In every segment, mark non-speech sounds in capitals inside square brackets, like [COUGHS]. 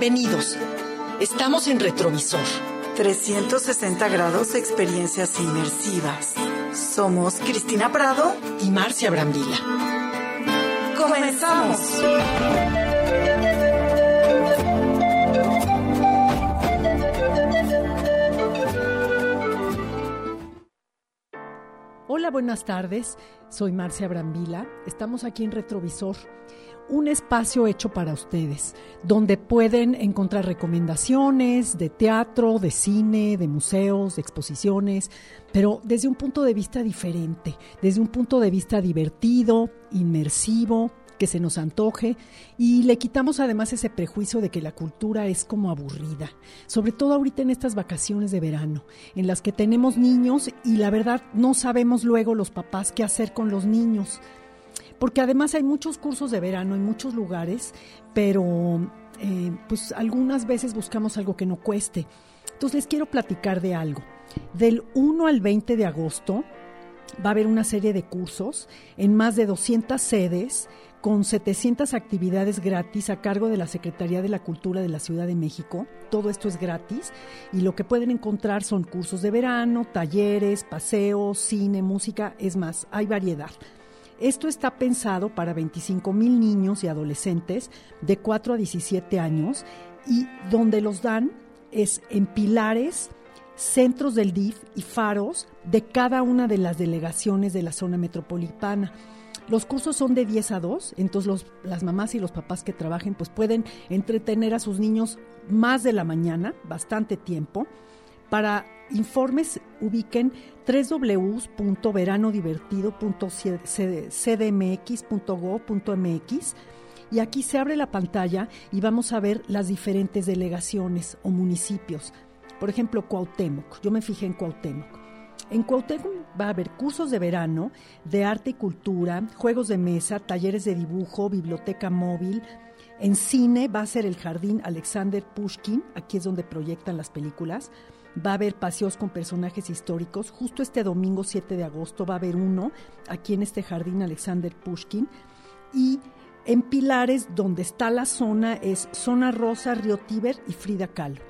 Bienvenidos. Estamos en Retrovisor. 360 grados de experiencias inmersivas. Somos Cristina Prado y Marcia Brambila. ¡Comenzamos! Hola, buenas tardes. Soy Marcia Brambila. Estamos aquí en Retrovisor un espacio hecho para ustedes, donde pueden encontrar recomendaciones de teatro, de cine, de museos, de exposiciones, pero desde un punto de vista diferente, desde un punto de vista divertido, inmersivo, que se nos antoje y le quitamos además ese prejuicio de que la cultura es como aburrida, sobre todo ahorita en estas vacaciones de verano, en las que tenemos niños y la verdad no sabemos luego los papás qué hacer con los niños porque además hay muchos cursos de verano en muchos lugares, pero eh, pues algunas veces buscamos algo que no cueste. Entonces les quiero platicar de algo. Del 1 al 20 de agosto va a haber una serie de cursos en más de 200 sedes con 700 actividades gratis a cargo de la Secretaría de la Cultura de la Ciudad de México. Todo esto es gratis y lo que pueden encontrar son cursos de verano, talleres, paseos, cine, música, es más, hay variedad. Esto está pensado para 25 mil niños y adolescentes de 4 a 17 años y donde los dan es en pilares, centros del DIF y faros de cada una de las delegaciones de la zona metropolitana. Los cursos son de 10 a 2, entonces las mamás y los papás que trabajen pues pueden entretener a sus niños más de la mañana, bastante tiempo para informes ubiquen www.veranodivertido.cdmx.go.mx y aquí se abre la pantalla y vamos a ver las diferentes delegaciones o municipios. Por ejemplo, Cuauhtémoc. Yo me fijé en Cuauhtémoc. En Cuauhtémoc va a haber cursos de verano de arte y cultura, juegos de mesa, talleres de dibujo, biblioteca móvil. En cine va a ser el Jardín Alexander Pushkin, aquí es donde proyectan las películas va a haber paseos con personajes históricos. Justo este domingo 7 de agosto va a haber uno aquí en este jardín Alexander Pushkin. Y en Pilares, donde está la zona, es Zona Rosa, Río Tíber y Frida Kahlo.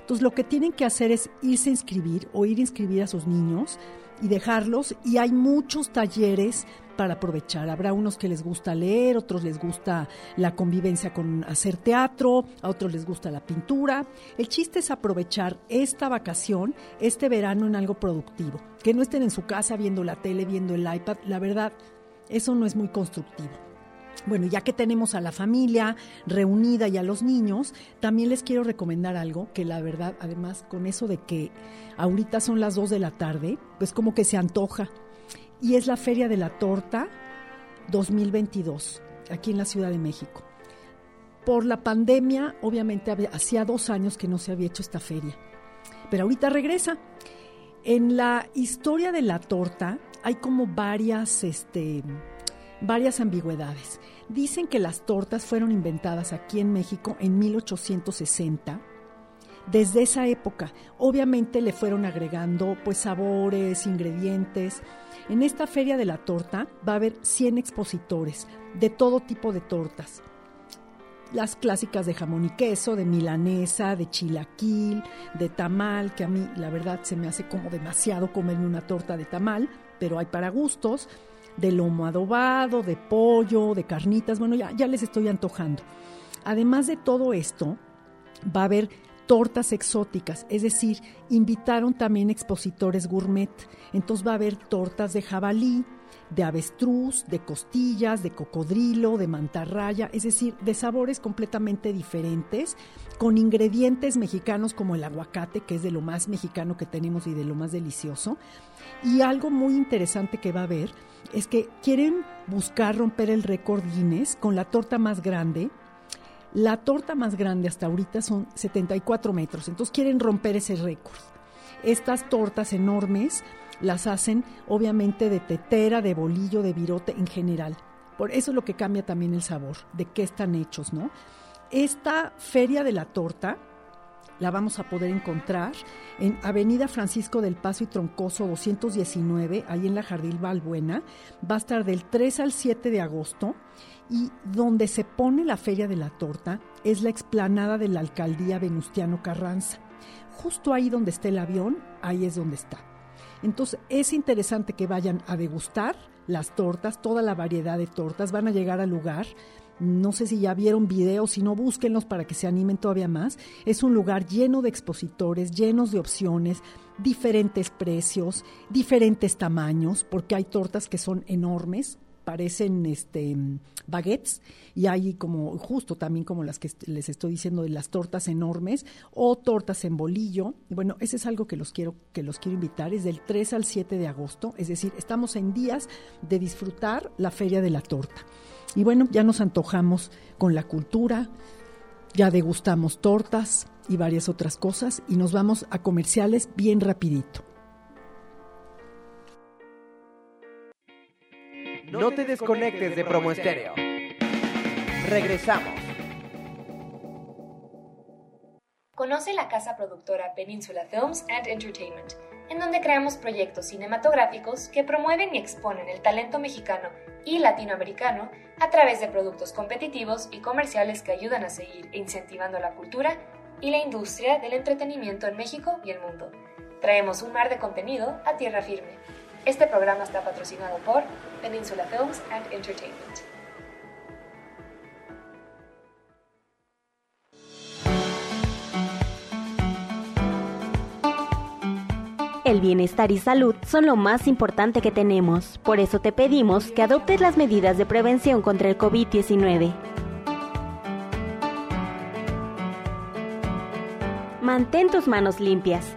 Entonces lo que tienen que hacer es irse a inscribir o ir a inscribir a sus niños y dejarlos. Y hay muchos talleres para aprovechar. Habrá unos que les gusta leer, otros les gusta la convivencia con hacer teatro, a otros les gusta la pintura. El chiste es aprovechar esta vacación, este verano en algo productivo. Que no estén en su casa viendo la tele, viendo el iPad. La verdad, eso no es muy constructivo. Bueno, ya que tenemos a la familia reunida y a los niños, también les quiero recomendar algo que la verdad, además con eso de que ahorita son las 2 de la tarde, pues como que se antoja y es la Feria de la Torta 2022, aquí en la Ciudad de México. Por la pandemia, obviamente hacía dos años que no se había hecho esta feria, pero ahorita regresa. En la historia de la torta hay como varias, este, varias ambigüedades. Dicen que las tortas fueron inventadas aquí en México en 1860 desde esa época. Obviamente le fueron agregando pues sabores, ingredientes. En esta feria de la torta va a haber 100 expositores de todo tipo de tortas. Las clásicas de jamón y queso, de milanesa, de chilaquil, de tamal, que a mí la verdad se me hace como demasiado comerme una torta de tamal, pero hay para gustos, de lomo adobado, de pollo, de carnitas, bueno, ya, ya les estoy antojando. Además de todo esto, va a haber tortas exóticas, es decir, invitaron también expositores gourmet. Entonces va a haber tortas de jabalí, de avestruz, de costillas, de cocodrilo, de mantarraya, es decir, de sabores completamente diferentes, con ingredientes mexicanos como el aguacate, que es de lo más mexicano que tenemos y de lo más delicioso. Y algo muy interesante que va a haber es que quieren buscar romper el récord Guinness con la torta más grande la torta más grande hasta ahorita son 74 metros, entonces quieren romper ese récord. Estas tortas enormes las hacen obviamente de tetera, de bolillo, de virote en general. Por eso es lo que cambia también el sabor, de qué están hechos, ¿no? Esta feria de la torta la vamos a poder encontrar en Avenida Francisco del Paso y Troncoso 219, ahí en la Jardín Balbuena. Va a estar del 3 al 7 de agosto Y donde se pone la Feria de la Torta es la explanada de la alcaldía Venustiano Carranza. Justo ahí donde está el avión, ahí es donde está. Entonces es interesante que vayan a degustar las tortas, toda la variedad de tortas, van a llegar al lugar. No sé si ya vieron videos, si no, búsquenlos para que se animen todavía más. Es un lugar lleno de expositores, llenos de opciones, diferentes precios, diferentes tamaños, porque hay tortas que son enormes, parecen este baguettes y hay como justo también como las que les estoy diciendo de las tortas enormes o tortas en bolillo. Bueno, ese es algo que los quiero que los quiero invitar es del 3 al 7 de agosto, es decir, estamos en días de disfrutar la Feria de la Torta. Y bueno, ya nos antojamos con la cultura, ya degustamos tortas y varias otras cosas y nos vamos a comerciales bien rapidito. No te desconectes de Promo Estéreo. Regresamos. Conoce la casa productora Peninsula Films and Entertainment, en donde creamos proyectos cinematográficos que promueven y exponen el talento mexicano y latinoamericano a través de productos competitivos y comerciales que ayudan a seguir incentivando la cultura y la industria del entretenimiento en México y el mundo. Traemos un mar de contenido a tierra firme. Este programa está patrocinado por Peninsula Films and Entertainment. El bienestar y salud son lo más importante que tenemos, por eso te pedimos que adoptes las medidas de prevención contra el COVID-19. Mantén tus manos limpias.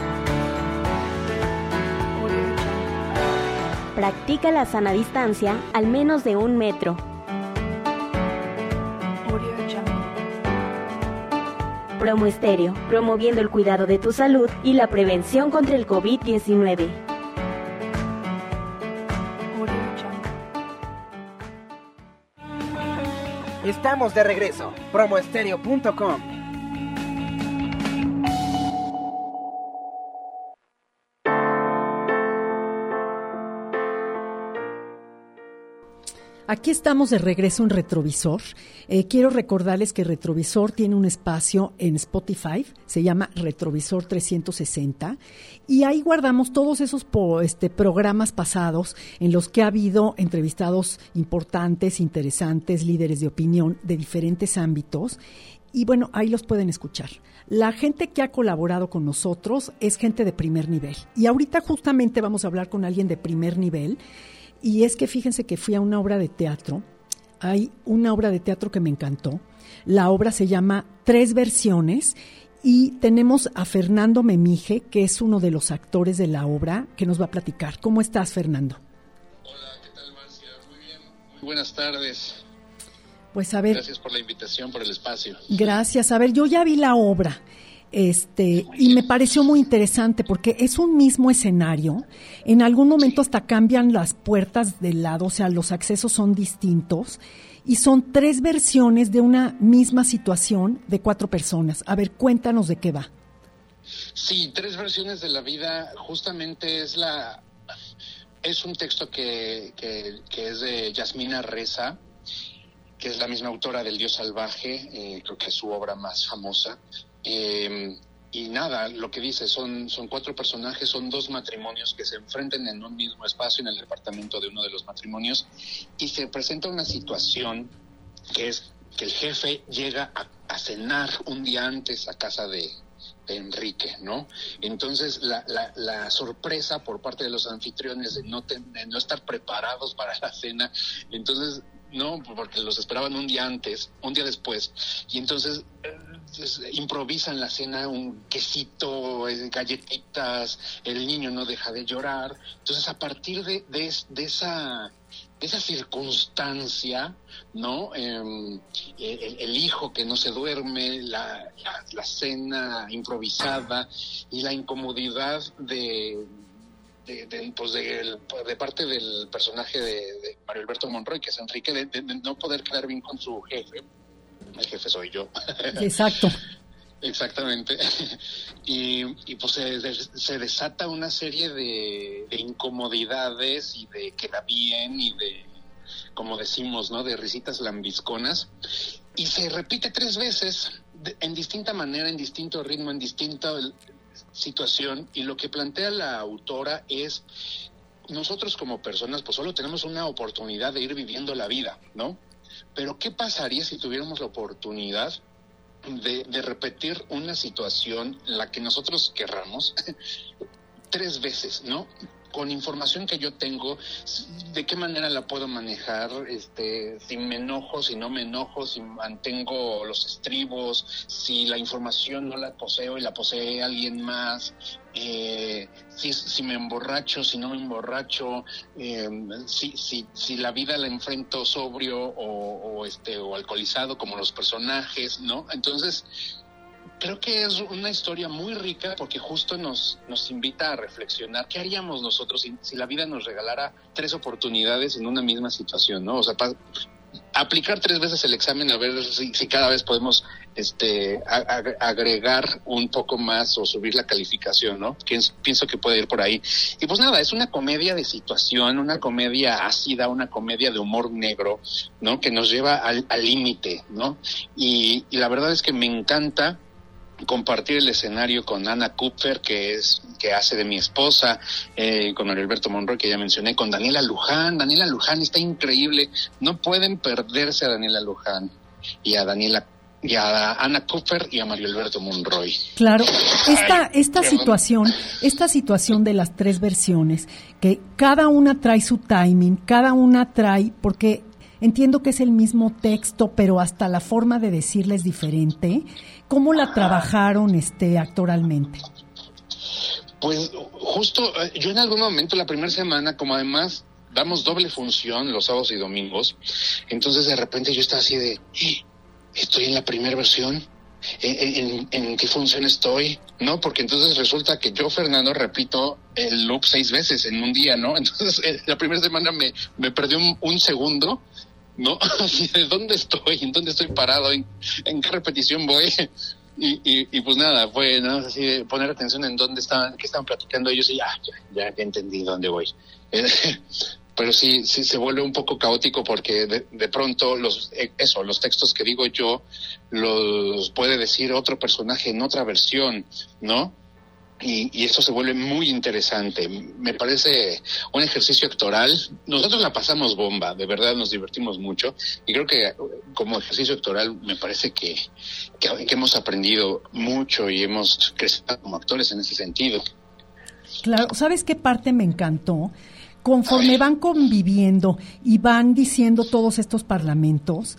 Practica la sana distancia al menos de un metro. Promo Estéreo, promoviendo el cuidado de tu salud y la prevención contra el COVID-19. Estamos de regreso. Promoestereo.com Aquí estamos de regreso en Retrovisor. Eh, quiero recordarles que Retrovisor tiene un espacio en Spotify, se llama Retrovisor 360, y ahí guardamos todos esos este, programas pasados en los que ha habido entrevistados importantes, interesantes, líderes de opinión de diferentes ámbitos. Y bueno, ahí los pueden escuchar. La gente que ha colaborado con nosotros es gente de primer nivel. Y ahorita justamente vamos a hablar con alguien de primer nivel y es que fíjense que fui a una obra de teatro. Hay una obra de teatro que me encantó. La obra se llama Tres Versiones y tenemos a Fernando Memije, que es uno de los actores de la obra, que nos va a platicar. ¿Cómo estás, Fernando? Hola, ¿qué tal, Marcia? Muy bien, muy buenas tardes. Pues a ver. Gracias por la invitación, por el espacio. Gracias. A ver, yo ya vi la obra. Este, y me pareció muy interesante porque es un mismo escenario. En algún momento hasta cambian las puertas del lado, o sea, los accesos son distintos. Y son tres versiones de una misma situación de cuatro personas. A ver, cuéntanos de qué va. Sí, tres versiones de la vida. Justamente es la es un texto que, que, es de Yasmina Reza, que es la misma autora del Dios Salvaje, eh, creo que es su obra más famosa. Eh, y nada, lo que dice son, son cuatro personajes, son dos matrimonios que se enfrentan en un mismo espacio en el departamento de uno de los matrimonios y se presenta una situación que es que el jefe llega a, cenar un día antes a casa de, Enrique, ¿no? Entonces la, la, la, sorpresa por parte de los anfitriones de no, de no estar preparados para la cena, entonces no, porque los esperaban un día antes, un día después, y entonces improvisan la cena, un quesito, eh, galletitas, el niño no deja de llorar. Entonces, a partir de, de, esa esa circunstancia, ¿no? Em, el, hijo que no se duerme, la, cena improvisada y la incomodidad de, de, pues de, parte del personaje de, Mario Alberto Monroy, que es Enrique, de, no poder quedar bien con su jefe. El jefe soy yo. [LAUGHS] Exacto. Exactamente. [LAUGHS] Y, pues se, desata una serie de, incomodidades y de queda bien y de, como decimos, ¿no? De risitas lambisconas. Y se repite tres veces en distinta manera, en distinto ritmo, en distinta situación. Y lo que plantea la autora es, nosotros como personas pues solo tenemos una oportunidad de ir viviendo la vida, ¿no? Pero ¿qué pasaría si tuviéramos la oportunidad de, repetir una situación, la que nosotros querramos, [LAUGHS] tres veces, ¿no? con información que yo tengo, de qué manera la puedo manejar, este, si me enojo, si no me enojo, si mantengo los estribos, si la información no la poseo y la posee alguien más, eh, si, si me emborracho, si no me emborracho, eh, si, si, si la vida la enfrento sobrio o, este, o alcoholizado como los personajes, ¿no? Entonces, creo que es una historia muy rica porque justo nos, nos invita a reflexionar qué haríamos nosotros si, la vida nos regalara tres oportunidades en una misma situación, ¿no? O sea, aplicar tres veces el examen a ver si, cada vez podemos este agregar un poco más o subir la calificación, ¿no? Que pienso que puede ir por ahí. Y pues nada, es una comedia de situación, una comedia ácida, una comedia de humor negro, ¿no? Que nos lleva al límite, ¿no? y la verdad es que me encanta compartir el escenario con Ana Cooper, que es que hace de mi esposa, eh, con Alberto Monroy, que ya mencioné, con Daniela Luján. Daniela Luján está increíble. No pueden perderse a Daniela Luján y a Daniela y a Ana Cooper y a Mario Alberto Monroy. Claro, esta, esta situación, esta situación de las tres versiones, que cada una trae su timing, cada una trae, porque entiendo que es el mismo texto, pero hasta la forma de decirle es diferente. ¿Cómo la trabajaron este actoralmente? Pues justo, eh, yo en algún momento, la primera semana, como además damos doble función los sábados y domingos, entonces de repente yo estaba así de, eh, estoy en la primera versión, ¿En, qué función estoy, ¿no? Porque entonces resulta que yo, Fernando, repito el loop seis veces en un día, ¿no? [LAUGHS] Entonces eh, la primera semana me, me perdió un, segundo, ¿no? [LAUGHS] De dónde estoy, en dónde estoy parado, en, qué repetición voy. Y, y, pues nada, fue nada así de poner atención en dónde estaban, qué estaban platicando ellos y ya, ya, ya entendí dónde voy. [LAUGHS] pero sí, sí se vuelve un poco caótico porque de, de, pronto los, eh, eso, los textos que digo yo los puede decir otro personaje en otra versión, ¿no? Y, eso se vuelve muy interesante. Me parece un ejercicio actoral. Nosotros la pasamos bomba, de verdad nos divertimos mucho y creo que como ejercicio actoral me parece que, que, hemos aprendido mucho y hemos crecido como actores en ese sentido. Claro, ¿sabes qué parte me encantó? Conforme van conviviendo y van diciendo todos estos parlamentos,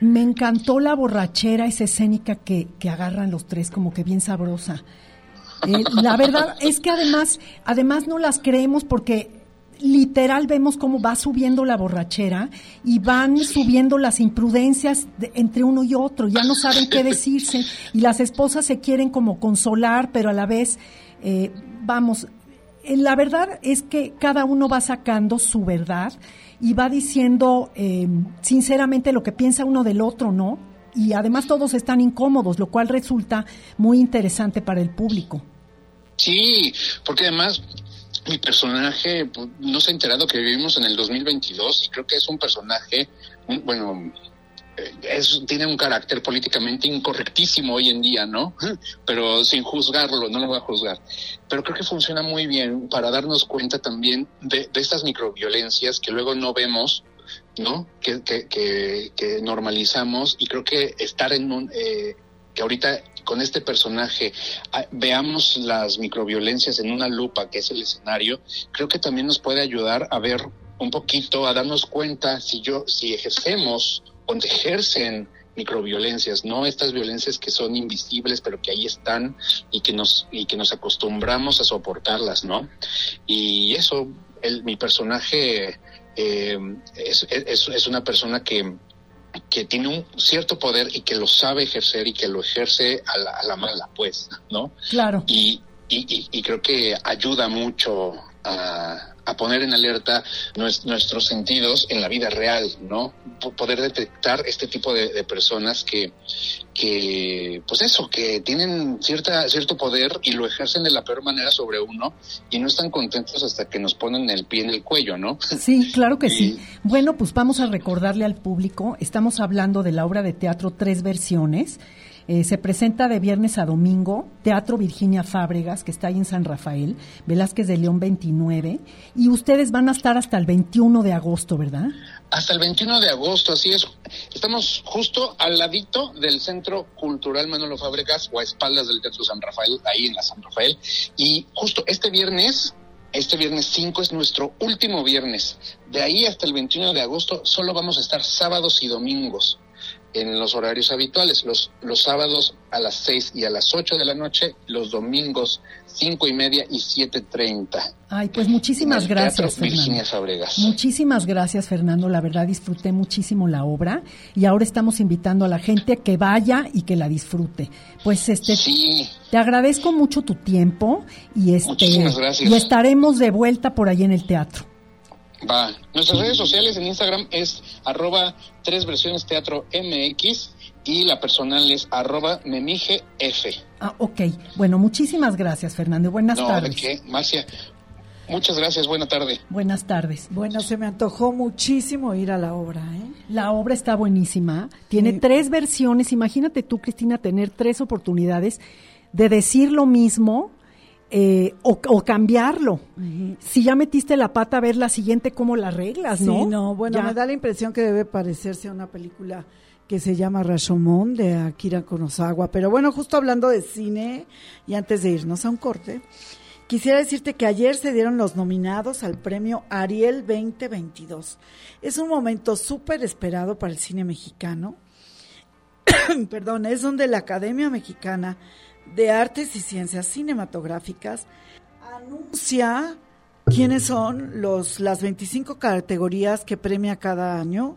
me encantó la borrachera, esa escénica que, que agarran los tres como que bien sabrosa eh, la verdad es que además, además no las creemos porque literal vemos cómo va subiendo la borrachera y van subiendo las imprudencias entre uno y otro, ya no saben qué decirse y las esposas se quieren como consolar, pero a la vez, eh, vamos, eh, la verdad es que cada uno va sacando su verdad y va diciendo sinceramente lo que piensa uno del otro, ¿no? Y además todos están incómodos, lo cual resulta muy interesante para el público. Sí, porque además mi personaje pues, no se ha enterado que vivimos en el 2022 y creo que es un personaje, bueno, eh, es, tiene un carácter políticamente incorrectísimo hoy en día, ¿no? Pero sin juzgarlo, no lo voy a juzgar. Pero creo que funciona muy bien para darnos cuenta también de, estas microviolencias que luego no vemos, ¿no? Que, que, que, normalizamos y creo que estar en un... Eh, que ahorita con este personaje ah, veamos las microviolencias en una lupa, que es el escenario, creo que también nos puede ayudar a ver un poquito, a darnos cuenta si yo, si ejercemos o ejercen microviolencias, no estas violencias que son invisibles, pero que ahí están y que nos y que nos acostumbramos a soportarlas, ¿no? Y eso, el, mi personaje eh, es, es, es, una persona que, que tiene un cierto poder y que lo sabe ejercer y que lo ejerce a la, a la mala, pues, ¿no? Claro. Y, y, y, creo que ayuda mucho a, a poner en alerta nuestros sentidos en la vida real, ¿no? poder detectar este tipo de, de, personas que, que, pues eso, que tienen cierta, cierto poder y lo ejercen de la peor manera sobre uno y no están contentos hasta que nos ponen el pie en el cuello, ¿no? Sí, claro que y... sí. Bueno, pues vamos a recordarle al público, estamos hablando de la obra de teatro Tres Versiones, eh, se presenta de viernes a domingo, Teatro Virginia Fábregas, que está ahí en San Rafael, Velázquez de León 29, y ustedes van a estar hasta el 21 de agosto, ¿verdad? Hasta el 21 de agosto, así es. Estamos justo al ladito del Centro Cultural Manolo Fábregas o a espaldas del Teatro San Rafael, ahí en la San Rafael, y justo este viernes este viernes 5 es nuestro último viernes. De ahí hasta el 21 de agosto solo vamos a estar sábados y domingos en los horarios habituales, los, los sábados a las 6 y a las 8 de la noche, los domingos cinco y media y 7.30. Ay, pues muchísimas gracias, Virginia Fabregas. Muchísimas gracias, Fernando. La verdad disfruté muchísimo la obra y ahora estamos invitando a la gente que vaya y que la disfrute. Pues este, sí. te agradezco mucho tu tiempo y este, muchísimas gracias. y estaremos de vuelta por ahí en el teatro. Va. Nuestras redes sociales en Instagram es arroba tres versiones teatro MX y la personal es arroba memigef. Ah, ok. Bueno, muchísimas gracias, Fernando. Buenas no, tardes. ¿de qué? Marcia, muchas gracias. Buena tarde. Buenas tardes. Bueno, se me antojó muchísimo ir a la obra, ¿eh? La obra está buenísima. Tiene Sí. tres versiones. Imagínate tú, Cristina, tener tres oportunidades de decir lo mismo eh, o, o cambiarlo. Si ya metiste la pata, a ver la siguiente cómo la arreglas, Sí, ¿no? no, bueno, Ya. me da la impresión que debe parecerse a una película que se llama Rashomon de Akira Kurosawa. Pero bueno, justo hablando de cine, y antes de irnos a un corte, quisiera decirte que ayer se dieron los nominados al premio Ariel 2022. Es un momento súper esperado para el cine mexicano. [COUGHS] Perdón, es donde la Academia Mexicana de Artes y Ciencias Cinematográficas anuncia quiénes son los, las 25 categorías que premia cada año.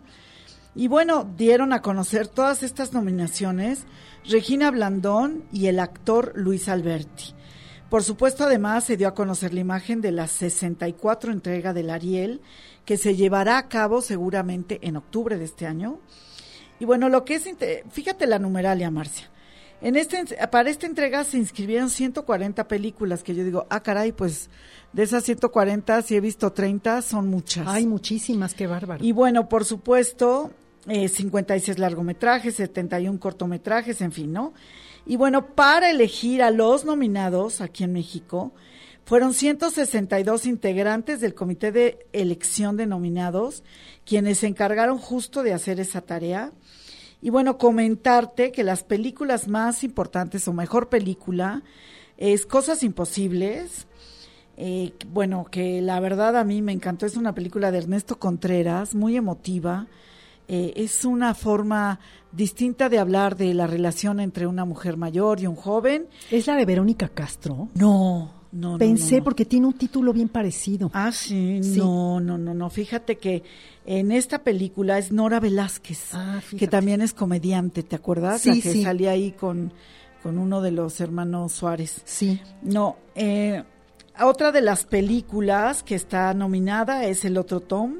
Y bueno, dieron a conocer todas estas nominaciones Regina Blandón y el actor Luis Alberti. Por supuesto, además se dio a conocer la imagen de la 64 entrega del Ariel, que se llevará a cabo seguramente en octubre de este año. Y bueno, lo que es, fíjate la numeralia, Marcia. En este, para esta entrega se inscribieron 140 películas, que yo digo, ah, caray, pues de esas 140, si he visto 30, son muchas. Hay muchísimas, qué bárbaro. Y bueno, por supuesto, eh, 56 largometrajes, 71 cortometrajes, en fin, ¿no? Y bueno, para elegir a los nominados aquí en México, fueron 162 integrantes del comité de elección de nominados, quienes se encargaron justo de hacer esa tarea. Y bueno, comentarte que las películas más importantes o mejor película es Cosas Imposibles, eh, bueno, que la verdad a mí me encantó, es una película de Ernesto Contreras, muy emotiva, eh, es una forma distinta de hablar de la relación entre una mujer mayor y un joven. ¿Es la de Verónica Castro? No, no, Pensé no, no. porque tiene un título bien parecido. Ah, sí, Sí. no, no, no, no. Fíjate que en esta película es Nora Velázquez, Ah, que también es comediante, ¿te acuerdas? Sí, la que sí. salía ahí con, con uno de los hermanos Suárez. Sí. No, eh, otra de las películas que está nominada es El Otro Tom.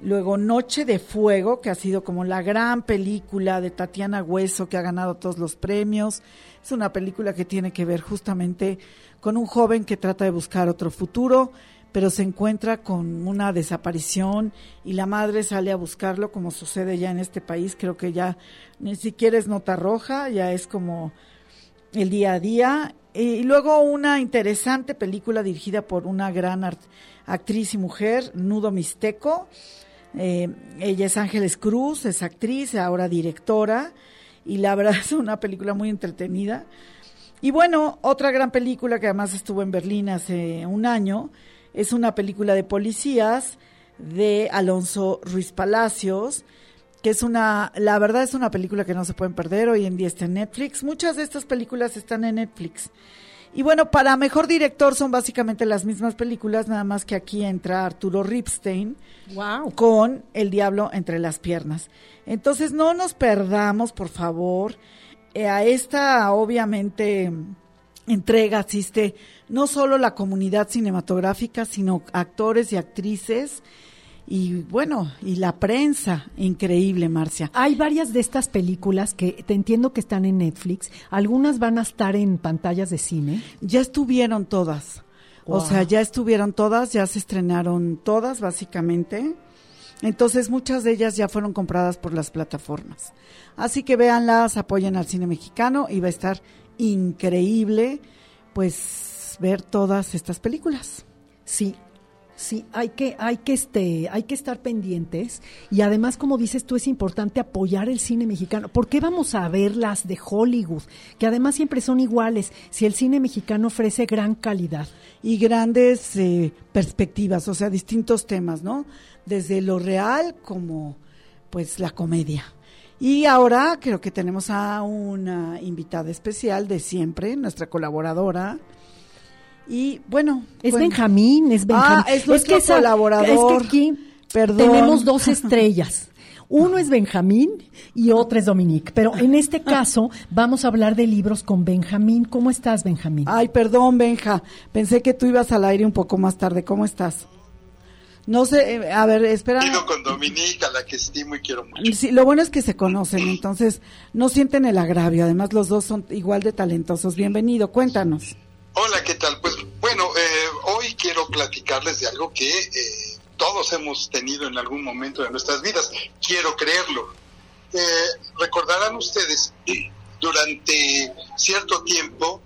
Luego Noche de Fuego, que ha sido como la gran película de Tatiana Hueso, que ha ganado todos los premios. Es una película que tiene que ver justamente con un joven que trata de buscar otro futuro, pero se encuentra con una desaparición y la madre sale a buscarlo, como sucede ya en este país. Creo que ya ni siquiera es nota roja, ya es como el día a día. Y luego una interesante película dirigida por una gran actriz y mujer, Nudo Mixteco. Eh, ella es Ángeles Cruz, es actriz, ahora directora, y la verdad [LAUGHS] es una película muy entretenida. Y bueno, otra gran película que además estuvo en Berlín hace un año, es una película de policías de Alonso Ruiz Palacios, que es una, la verdad es una película que no se pueden perder, hoy en día está en Netflix, muchas de estas películas están en Netflix. Y bueno, para mejor director son básicamente las mismas películas, nada más que aquí entra Arturo Ripstein Wow. con El Diablo entre las piernas. Entonces no nos perdamos, por favor. Eh, a esta, obviamente, entrega asiste no solo la comunidad cinematográfica, sino actores y actrices. Y bueno, y la prensa, increíble, Marcia. Hay varias de estas películas que te entiendo que están en Netflix. Algunas van a estar en pantallas de cine. Ya estuvieron todas. O sea, ya estuvieron todas, ya se estrenaron todas, básicamente. Entonces, muchas de ellas ya fueron compradas por las plataformas. Así que véanlas, apoyen al cine mexicano y va a estar increíble, pues, ver todas estas películas. Sí, sí, hay que, hay que, este, hay que estar pendientes y además, como dices tú, es importante apoyar el cine mexicano. ¿Por qué vamos a ver las de Hollywood, que además siempre son iguales, si el cine mexicano ofrece gran calidad? y grandes eh, perspectivas, o sea, distintos temas, ¿no? Desde lo real como pues la comedia. Y ahora creo que tenemos a una invitada especial de siempre, nuestra colaboradora. Y bueno, Es bueno, Benjamín, es Benjamín. Ah, es nuestro esa- colaborador. Es que aquí Perdón. tenemos dos estrellas. Uno es Benjamín y otro es Dominique. Pero en este caso vamos a hablar de libros con Benjamín. ¿Cómo estás, Benjamín? Ay, perdón, Benja. Pensé que tú ibas al aire un poco más tarde. ¿Cómo estás? No sé, eh, a ver, espera. Vino con Dominique, a la que estimo y quiero mucho. Sí, lo bueno es que se conocen, entonces no sienten el agravio. Además, los dos son igual de talentosos. Bienvenido, cuéntanos. Hola, ¿qué tal? Platicarles de algo que eh, todos hemos tenido en algún momento de nuestras vidas. Quiero creerlo. Eh, recordarán ustedes, durante cierto tiempo,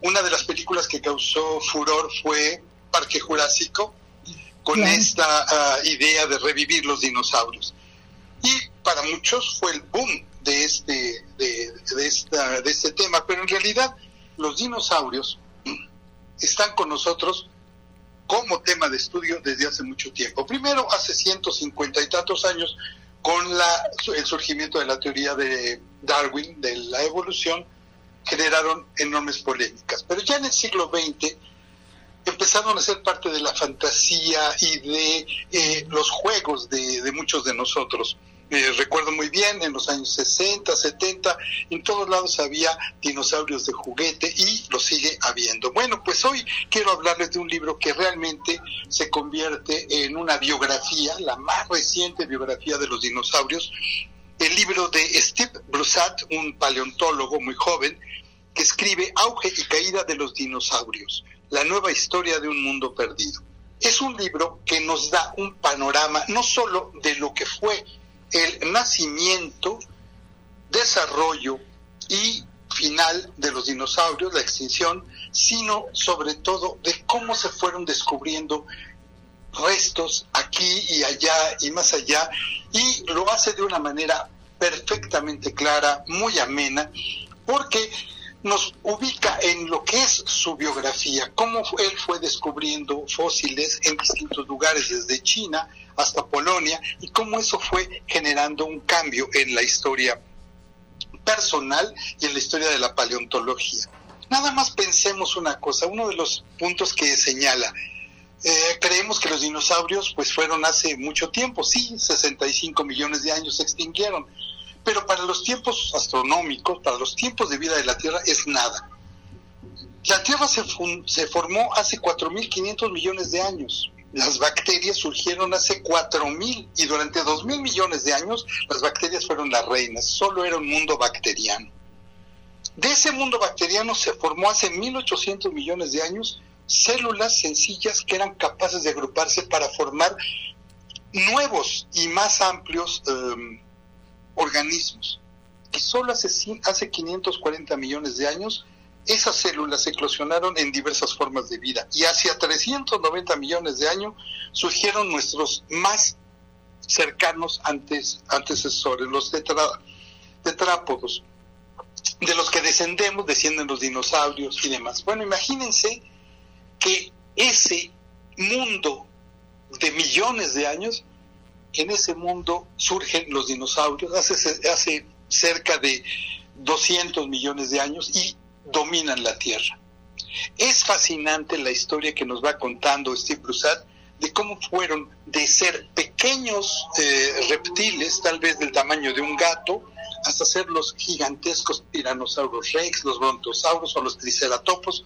una de las películas que causó furor fue Parque Jurásico, con esta ah, idea de revivir los dinosaurios. Y para muchos fue el boom de este, de, de esta, de este tema, pero en realidad los dinosaurios están con nosotros como tema de estudio desde hace mucho tiempo. Primero, hace 150 y tantos años, con la, el surgimiento de la teoría de Darwin, de la evolución, generaron enormes polémicas. Pero ya en el siglo XX empezaron a ser parte de la fantasía y de eh, los juegos de muchos de nosotros. Recuerdo muy bien, en los años 60, 70, en todos lados había dinosaurios de juguete y lo sigue habiendo. Bueno, pues hoy quiero hablarles de un libro que realmente se convierte en una biografía, la más reciente biografía de los dinosaurios, el libro de Steve Brusat, un paleontólogo muy joven, que escribe Auge y caída de los dinosaurios, la nueva historia de un mundo perdido. Es un libro que nos da un panorama no solo de lo que fue el nacimiento, desarrollo y final de los dinosaurios, la extinción, sino sobre todo de cómo se fueron descubriendo restos aquí y allá y más allá, y lo hace de una manera perfectamente clara, muy amena, porque nos ubica en lo que es su biografía, cómo él fue descubriendo fósiles en distintos lugares, desde China hasta Polonia, y cómo eso fue generando un cambio en la historia personal y en la historia de la paleontología. Nada más pensemos una cosa, uno de los puntos que señala, eh, creemos que los dinosaurios pues fueron hace mucho tiempo, sí, 65 millones de años se extinguieron, pero para los tiempos astronómicos, para los tiempos de vida de la Tierra es nada. La Tierra se, formó hace 4.500 millones de años. Las bacterias surgieron hace 4.000 y durante 2.000 millones de años las bacterias fueron las reinas. Solo era un mundo bacteriano. De ese mundo bacteriano se formó hace 1.800 millones de años células sencillas que eran capaces de agruparse para formar nuevos y más amplios em, organismos. Y solo hace, hace 540 millones de años esas células eclosionaron en diversas formas de vida y hacia 390 millones de años surgieron nuestros más cercanos antecesores, los tetrápodos, de los que descendemos, descienden los dinosaurios y demás. Bueno, imagínense que ese mundo de millones de años, en ese mundo surgen los dinosaurios hace, hace cerca de 200 millones de años y dominan la Tierra. Es fascinante la historia que nos va contando Steve Broussard de cómo fueron de ser pequeños eh, reptiles, tal vez del tamaño de un gato, hasta ser los gigantescos tiranosaurus rex, los brontosaurus o los triceratopos,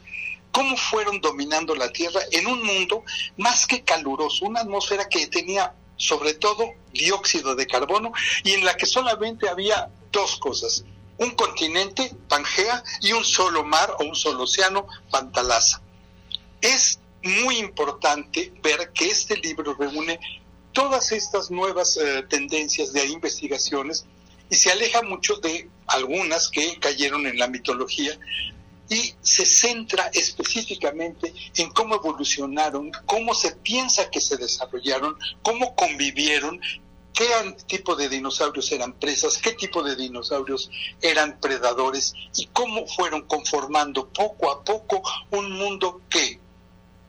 cómo fueron dominando la Tierra en un mundo más que caluroso, una atmósfera que tenía sobre todo dióxido de carbono y en la que solamente había dos cosas, un continente, Pangea, y un solo mar o un solo océano, Pantalaza. Es muy importante ver que este libro reúne todas estas nuevas eh, tendencias de investigaciones y se aleja mucho de algunas que cayeron en la mitología y se centra específicamente en cómo evolucionaron, cómo se piensa que se desarrollaron, cómo convivieron, qué tipo de dinosaurios eran presas, qué tipo de dinosaurios eran predadores y cómo fueron conformando poco a poco un mundo que,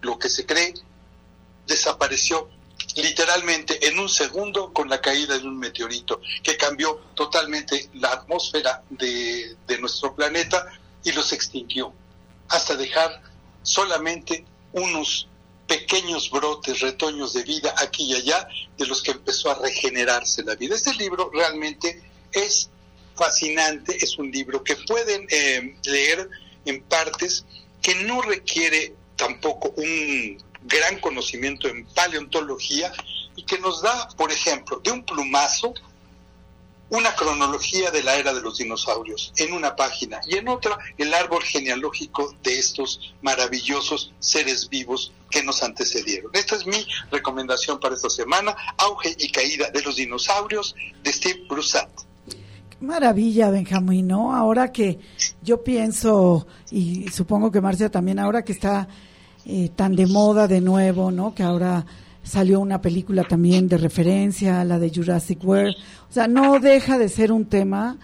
lo que se cree, desapareció literalmente en un segundo con la caída de un meteorito que cambió totalmente la atmósfera de, de nuestro planeta y los extinguió, hasta dejar solamente unos pequeños brotes, retoños de vida aquí y allá, de los que empezó a regenerarse la vida. Este libro realmente es fascinante, es un libro que pueden eh, leer en partes, que no requiere tampoco un gran conocimiento en paleontología y que nos da, por ejemplo, de un plumazo, una cronología de la era de los dinosaurios en una página y en otra el árbol genealógico de estos maravillosos seres vivos que nos antecedieron. Esta es mi recomendación para esta semana, Auge y Caída de los Dinosaurios de Steve. Qué maravilla, Benjamín, ¿no? Ahora que yo pienso, y supongo que Marcia también, ahora que está eh, tan de moda de nuevo, ¿no? Que ahora salió una película también de referencia, la de Jurassic World. O sea, no deja de ser un tema.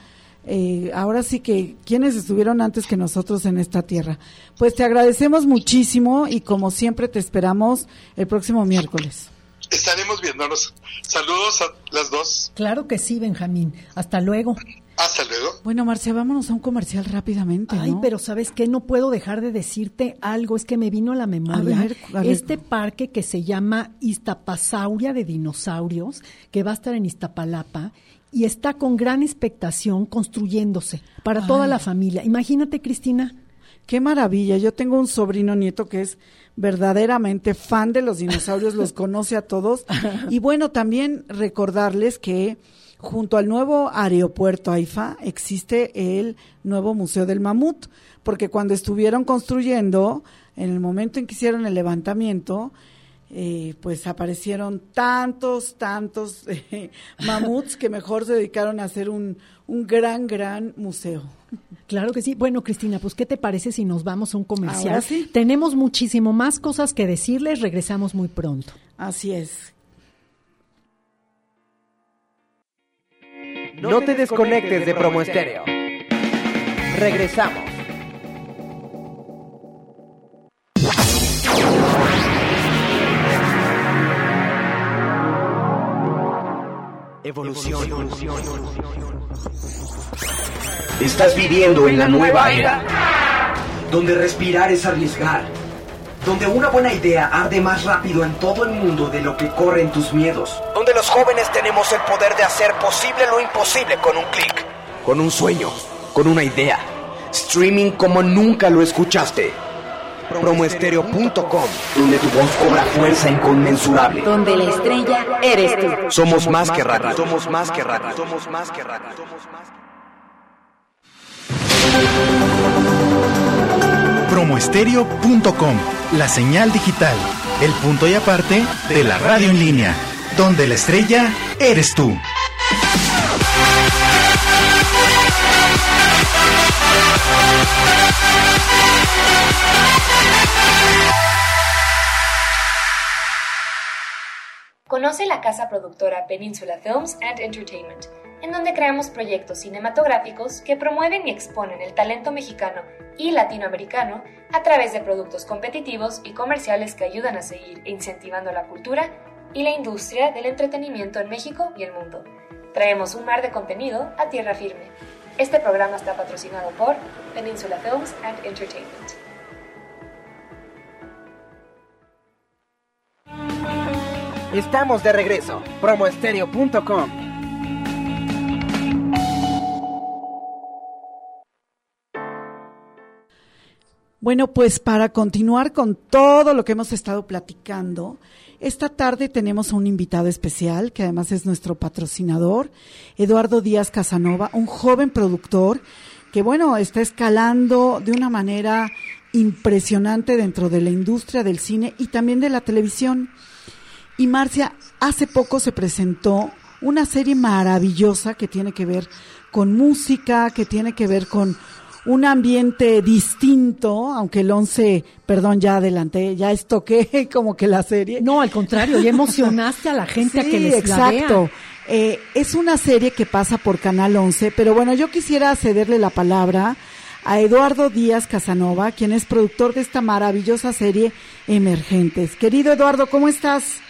Eh, ahora sí que, ¿quiénes estuvieron antes que nosotros en esta tierra? Pues te agradecemos muchísimo y como siempre te esperamos el próximo miércoles. Estaremos viéndonos. Saludos a las dos. Claro que sí, Benjamín. Hasta luego. Hasta luego. Bueno, Marcia, vámonos a un comercial rápidamente. Ay, pero ¿sabes qué? No puedo dejar de decirte algo. Es que me vino a la memoria A ver, a ver. este parque que se llama Iztapasauria de Dinosaurios, que va a estar en Iztapalapa y está con gran expectación construyéndose para toda la familia. Imagínate, Cristina. Qué maravilla. Yo tengo un sobrino nieto que es verdaderamente fan de los dinosaurios, los conoce a todos. [LAUGHS] Y bueno, también recordarles que junto al nuevo aeropuerto AIFA existe el nuevo Museo del Mamut, porque cuando estuvieron construyendo, en el momento en que hicieron el levantamiento, eh, pues aparecieron tantos, tantos [LAUGHS] eh, mamuts que mejor se dedicaron a hacer un, un gran, gran museo. Claro que sí. Bueno, Cristina, pues ¿qué te parece si nos vamos a un comercial? Ahora sí. Tenemos muchísimo más cosas que decirles. Regresamos muy pronto. Así es. No te desconectes de Promo Estéreo. Regresamos. Evolución. Estás viviendo en la nueva era, donde respirar es arriesgar, donde una buena idea arde más rápido en todo el mundo de lo que corren tus miedos, donde jóvenes tenemos el poder de hacer posible lo imposible con un clic. con un sueño, con una idea, streaming como nunca lo escuchaste. Promoestereo.com, donde tu voz cobra fuerza inconmensurable. Donde la estrella eres tú. Somos más que radio. Somos más que radio. Somos más que radio. Promoestereo.com, la señal digital, el punto y aparte de la radio en línea, donde la estrella eres tú. Conoce la casa productora Peninsula Films and Entertainment, en donde creamos proyectos cinematográficos que promueven y exponen el talento mexicano y latinoamericano a través de productos competitivos y comerciales que ayudan a seguir incentivando la cultura y la industria del entretenimiento en México y el mundo. Traemos un mar de contenido a tierra firme. Este programa está patrocinado por Peninsula Films and Entertainment. Estamos de regreso. Promoestereo.com Bueno, pues para continuar con todo lo que hemos estado platicando, esta tarde tenemos a un invitado especial, que además es nuestro patrocinador, Eduardo Díaz Casanova, un joven productor que, bueno, está escalando de una manera impresionante dentro de la industria del cine y también de la televisión. Y Marcia, hace poco se presentó una serie maravillosa que tiene que ver con música, que tiene que ver con un ambiente distinto, aunque el 11, perdón, ya adelanté, ya estoqué [LAUGHS] como que la serie. No, al contrario, ya emocionaste a la gente a que les exacto. Eh, es una serie que pasa por Canal 11, pero bueno, yo quisiera cederle la palabra a Eduardo Díaz Casanova, quien es productor de esta maravillosa serie Emergentes. Querido Eduardo, ¿cómo estás?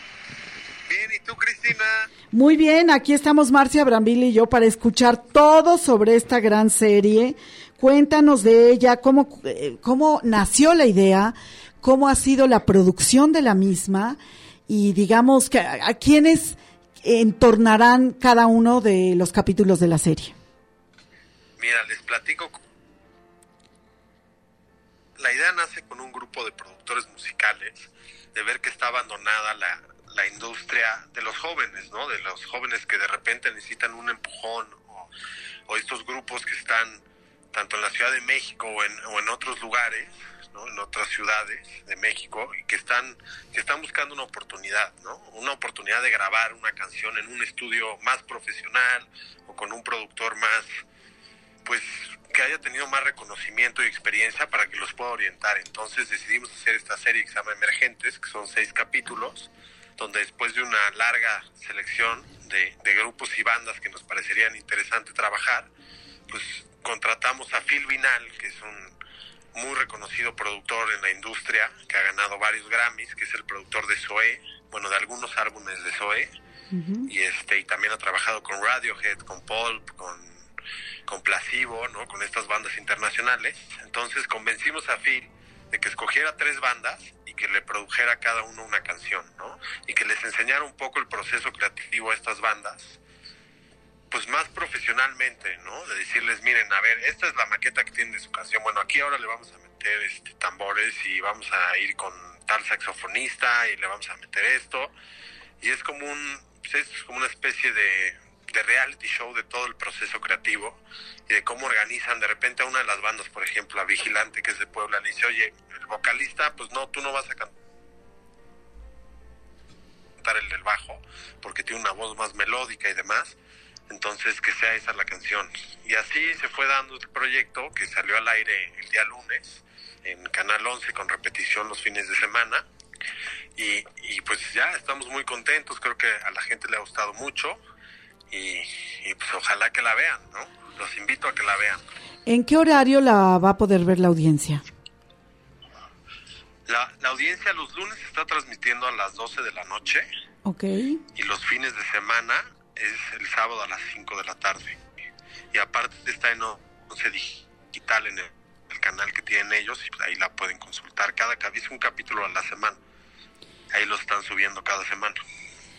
Bien, ¿y tú, Cristina? Muy bien, aquí estamos Marcia Brambili y yo para escuchar todo sobre esta gran serie Cuéntanos de ella, cómo, eh, cómo nació la idea, cómo ha sido la producción de la misma y digamos que a, quiénes entornarán cada uno de los capítulos de la serie. Mira, les platico. La idea nace con un grupo de productores musicales, de ver que está abandonada la, la industria de los jóvenes, ¿no? De los jóvenes que de repente necesitan un empujón o estos grupos que están tanto en la Ciudad de México o en, otros lugares, ¿no? en otras ciudades de México, y que están, buscando una oportunidad, ¿no? una oportunidad de grabar una canción en un estudio más profesional o con un productor más, pues que haya tenido más reconocimiento y experiencia para que los pueda orientar. Entonces decidimos hacer esta serie que se llama Emergentes, que son seis capítulos, donde después de una larga selección de, de grupos y bandas que nos parecerían interesante trabajar, pues contratamos a Phil Vinal, que es un muy reconocido productor en la industria, que ha ganado varios Grammys, que es el productor de Zoe, bueno, de algunos álbumes de Zoe, y este y también ha trabajado con Radiohead, con Pulp, con, con Placebo, ¿no? Con estas bandas internacionales. Entonces convencimos a Phil de que escogiera tres bandas y que le produjera a cada uno una canción, ¿no? Y que les enseñara un poco el proceso creativo a estas bandas pues más profesionalmente, ¿no? De decirles, miren, a ver, esta es la maqueta que tiene de su canción. Bueno, aquí ahora le vamos a meter este, tambores y vamos a ir con tal saxofonista y le vamos a meter esto. Y es como un, pues, es como una especie de, reality show de todo el proceso creativo y de cómo organizan de repente a una de las bandas, por ejemplo, a Vigilante, que es de Puebla, le dice, oye, el vocalista, pues no, tú no vas a cantar el bajo, porque tiene una voz más melódica y demás entonces que sea esa la canción. Y así se fue dando el proyecto que salió al aire el día lunes en Canal 11 con repetición los fines de semana. Y, y pues ya estamos muy contentos, creo que a la gente le ha gustado mucho y, pues ojalá que la vean, ¿no? Los invito a que la vean. ¿En qué horario la va a poder ver la audiencia? La, la audiencia los lunes está transmitiendo a las 12 de la noche. Ok. Y los fines de semana es el sábado a las 5 de la tarde. Y aparte está en 11 digital en el, canal que tienen ellos y ahí la pueden consultar. Cada es un capítulo a la semana. Ahí lo están subiendo cada semana.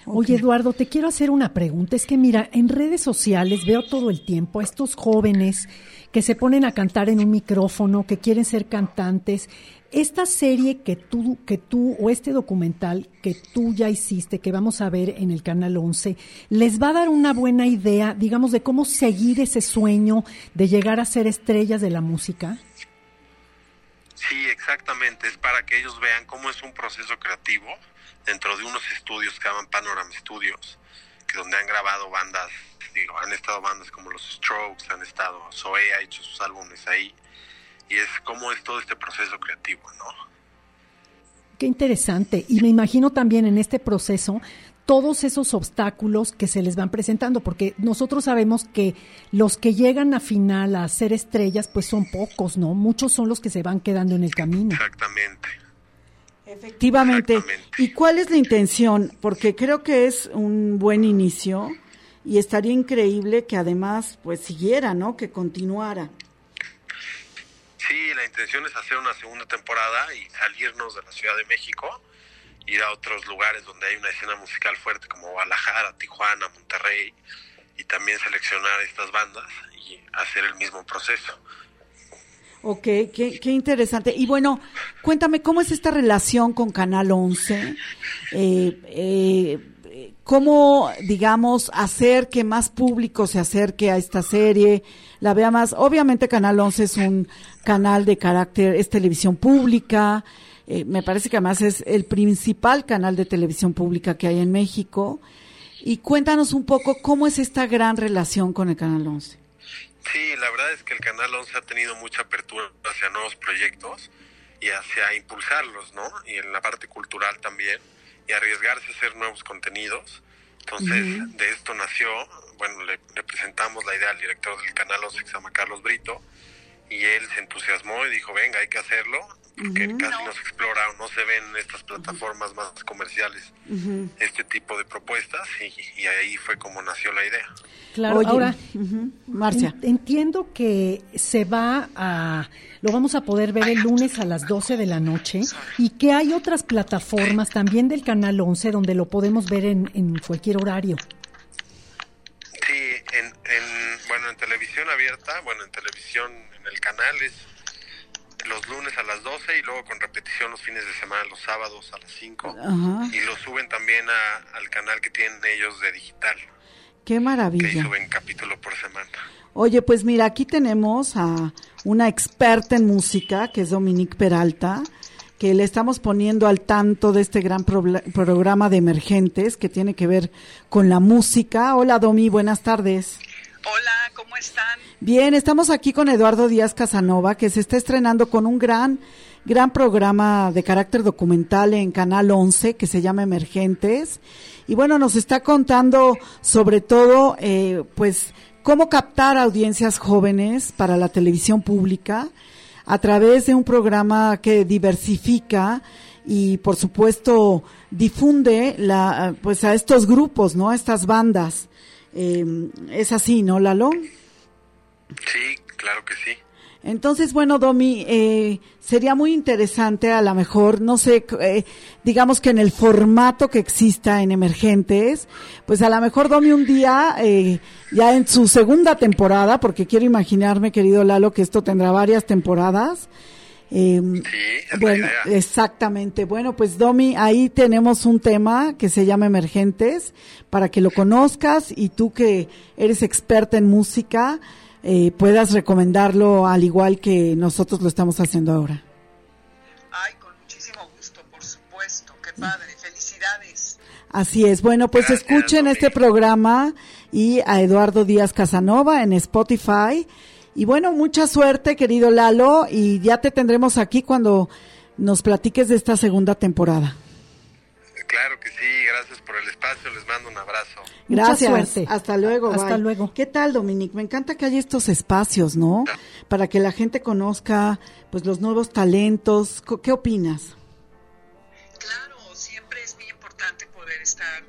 Oye, Eduardo, te quiero hacer una pregunta. Es que mira, en redes sociales veo todo el tiempo a estos jóvenes que se ponen a cantar en un micrófono, que quieren ser cantantes esta serie que tú, que tú, o este documental que tú ya hiciste, que vamos a ver en el Canal 11, les va a dar una buena idea, digamos, de cómo seguir ese sueño de llegar a ser estrellas de la música? Sí, exactamente. Es para que ellos vean cómo es un proceso creativo dentro de unos estudios que llaman Panorama Studios, que donde han grabado bandas, digo, han estado bandas como los Strokes, han estado, Zoe ha hecho sus álbumes ahí y es cómo es todo este proceso creativo, ¿no? Qué interesante. Y me imagino también en este proceso todos esos obstáculos que se les van presentando, porque nosotros sabemos que los que llegan a final a ser estrellas, pues son pocos, ¿no? Muchos son los que se van quedando en el camino. Exactamente. Efectivamente. ¿Y cuál es la intención? Porque creo que es un buen inicio y estaría increíble que además pues siguiera, ¿no? Que continuara. Sí, la intención es hacer una segunda temporada y salirnos de la Ciudad de México ir a otros lugares donde hay una escena musical fuerte como Guadalajara, Tijuana, Monterrey y también seleccionar estas bandas y hacer el mismo proceso. Ok, qué, qué interesante. Y bueno, cuéntame, ¿cómo es esta relación con Canal 11? Eh, eh, ¿Cómo, digamos, hacer que más público se acerque a esta serie, la vea más? Obviamente Canal 11 es un canal de carácter, es televisión pública, eh, me parece que además es el principal canal de televisión pública que hay en México. Y cuéntanos un poco cómo es esta gran relación con el Canal 11. Sí, la verdad es que el Canal 11 ha tenido mucha apertura hacia nuevos proyectos y hacia impulsarlos, ¿no? Y en la parte cultural también, y arriesgarse a hacer nuevos contenidos. Entonces, de esto nació, bueno, le, le, presentamos la idea al director del Canal 11, que se llama Carlos Brito, y él se entusiasmó y dijo, venga, hay que hacerlo, porque casi no se explora o no se ven en estas plataformas más comerciales este tipo de propuestas y, y, ahí fue como nació la idea. Claro, ahora, Marcia. entiendo que se va a, lo vamos a poder ver el lunes a las 12 de la noche y que hay otras plataformas también del Canal 11 donde lo podemos ver en, en cualquier horario. Sí, en, en, bueno, en televisión abierta, bueno, en televisión, en el canal es los lunes a las 12 y luego con repetición los fines de semana, los sábados a las 5. Ajá. Y lo suben también a, al canal que tienen ellos de digital. Qué Que maravilla. suben capítulo por semana. Oye, pues mira, aquí tenemos a una experta en música, que es Dominique Peralta, que le estamos poniendo al tanto de este gran proble- programa de emergentes que tiene que ver con la música. Hola, Domi, buenas tardes. Hola, ¿cómo están? Bien, estamos aquí con Eduardo Díaz Casanova, que se está estrenando con un gran, gran programa de carácter documental en Canal 11 que se llama Emergentes. Y bueno, nos está contando sobre todo, eh, pues, cómo captar audiencias jóvenes para la televisión pública a través de un programa que diversifica y, por supuesto, difunde la, pues, a estos grupos, ¿no? A estas bandas. Eh, es así, ¿no, Lalo? Sí, claro que sí. Entonces, bueno, Domi, eh, sería muy interesante a lo mejor, no sé, eh, digamos que en el formato que exista en Emergentes, pues a lo mejor Domi un día, eh, ya en su segunda temporada, porque quiero imaginarme, querido Lalo, que esto tendrá varias temporadas. Eh, bueno, exactamente. Bueno, pues Domi, ahí tenemos un tema que se llama Emergentes, para que lo conozcas y tú que eres experta en música, eh, puedas recomendarlo al igual que nosotros lo estamos haciendo ahora. Ay, con muchísimo gusto, por supuesto. Qué padre. Felicidades. Así es. Bueno, pues escuchen este programa y a Eduardo Díaz Casanova en Spotify. Y bueno, mucha suerte, querido Lalo, y ya te tendremos aquí cuando nos platiques de esta segunda temporada. Claro que sí, gracias por el espacio, les mando un abrazo. Gracias. Mucha suerte. Hasta luego. Hasta bye. luego. ¿Qué tal, Dominique? Me encanta que haya estos espacios, ¿no? Para que la gente conozca, pues, los nuevos talentos. ¿Qué opinas? Claro, siempre es muy importante poder estar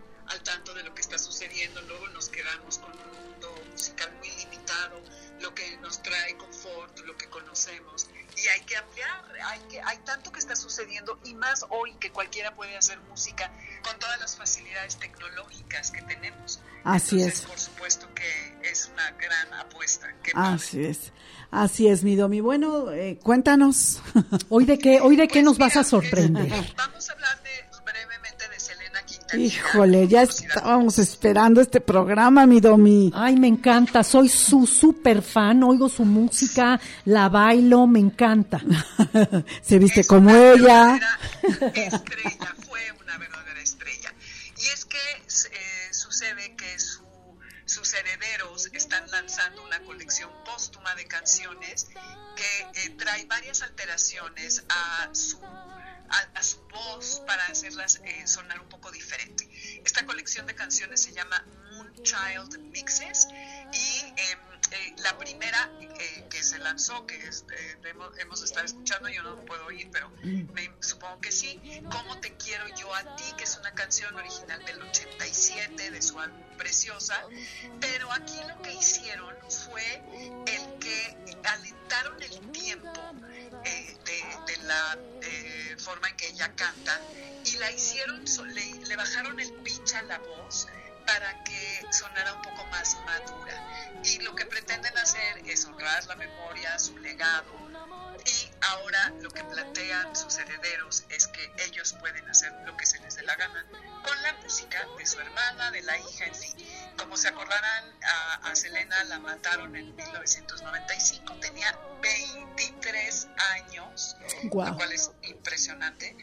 hoy que cualquiera puede hacer música con todas las facilidades tecnológicas que tenemos. Así Entonces, es. por supuesto que es una gran apuesta. Qué padre. Así es. Así es, mi Domi. Bueno, eh, cuéntanos. ¿Hoy de qué, hoy de qué nos vas a sorprender? Vamos a hablar Híjole, ya estábamos esperando este programa, mi Domi. Ay, me encanta, soy su super fan, oigo su música, la bailo, me encanta. [LAUGHS] Se viste como ella. estrella, fue una verdadera estrella. Y es que eh, sucede que su, sus herederos están lanzando una colección canciones que eh, trae varias alteraciones a su, a, su voz para hacerlas eh, sonar un poco diferente. Esta colección de canciones se llama Moonchild Mixes y eh, la primera eh, que se lanzó, que es, eh, hemos, estar escuchando, yo no puedo oír, pero me, supongo que sí, ¿Cómo te quiero yo a ti? que es una canción original del 87 de su álbum Preciosa, pero aquí lo que hicieron fue el que alentaron el tiempo eh, de, de, la eh, forma en que ella canta y y la hicieron, le, le bajaron el pitch a la voz para que sonara un poco más madura. Y lo que pretenden hacer es honrar la memoria, su legado, y ahora lo que plantean sus herederos es que ellos pueden hacer lo que se les dé la gana con la música de su hermana, de la hija, en fin. Como se acordarán, a, Selena la mataron en 1995, tenía 23 años, lo cual es impresionante.